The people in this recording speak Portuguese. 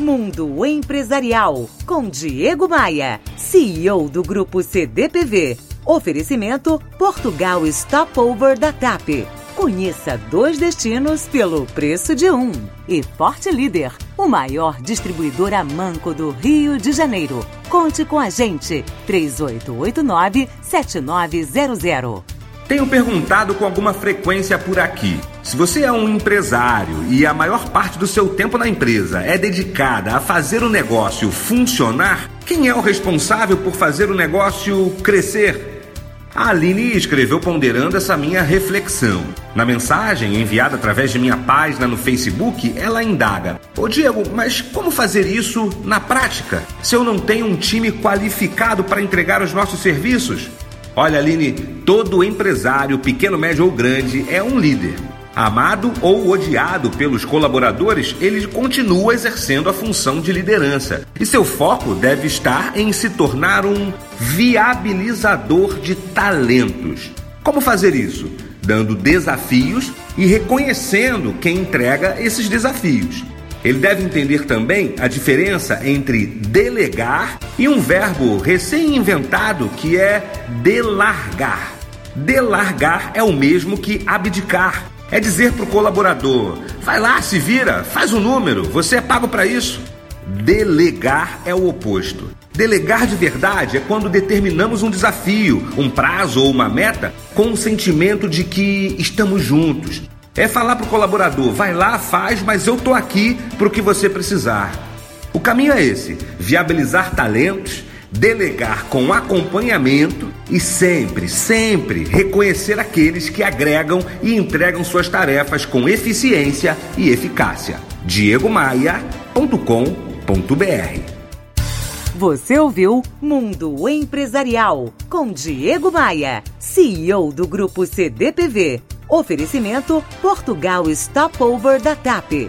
Mundo Empresarial com Diego Maia, CEO do Grupo CDPV. Oferecimento Portugal Stopover da TAP. Conheça dois destinos pelo preço de um. E Forte Líder, o maior distribuidor a manco do Rio de Janeiro. Conte com a gente. 3889-7900. Tenho perguntado com alguma frequência por aqui. Se você é um empresário e a maior parte do seu tempo na empresa é dedicada a fazer o negócio funcionar, quem é o responsável por fazer o negócio crescer? A Aline escreveu ponderando essa minha reflexão. Na mensagem enviada através de minha página no Facebook, ela indaga: Ô Diego, mas como fazer isso na prática? Se eu não tenho um time qualificado para entregar os nossos serviços? Olha, Aline, todo empresário, pequeno, médio ou grande, é um líder. Amado ou odiado pelos colaboradores, ele continua exercendo a função de liderança. E seu foco deve estar em se tornar um viabilizador de talentos. Como fazer isso? Dando desafios e reconhecendo quem entrega esses desafios. Ele deve entender também a diferença entre delegar e um verbo recém-inventado que é delargar. Delargar é o mesmo que abdicar. É dizer para o colaborador: vai lá, se vira, faz o um número, você é pago para isso. Delegar é o oposto. Delegar de verdade é quando determinamos um desafio, um prazo ou uma meta com o sentimento de que estamos juntos. É falar para o colaborador: vai lá, faz, mas eu estou aqui para o que você precisar. O caminho é esse: viabilizar talentos, delegar com acompanhamento e sempre, sempre reconhecer aqueles que agregam e entregam suas tarefas com eficiência e eficácia. diegomaia.com.br Você ouviu Mundo Empresarial com Diego Maia, CEO do Grupo CDPV. Oferecimento Portugal Stopover da TAP.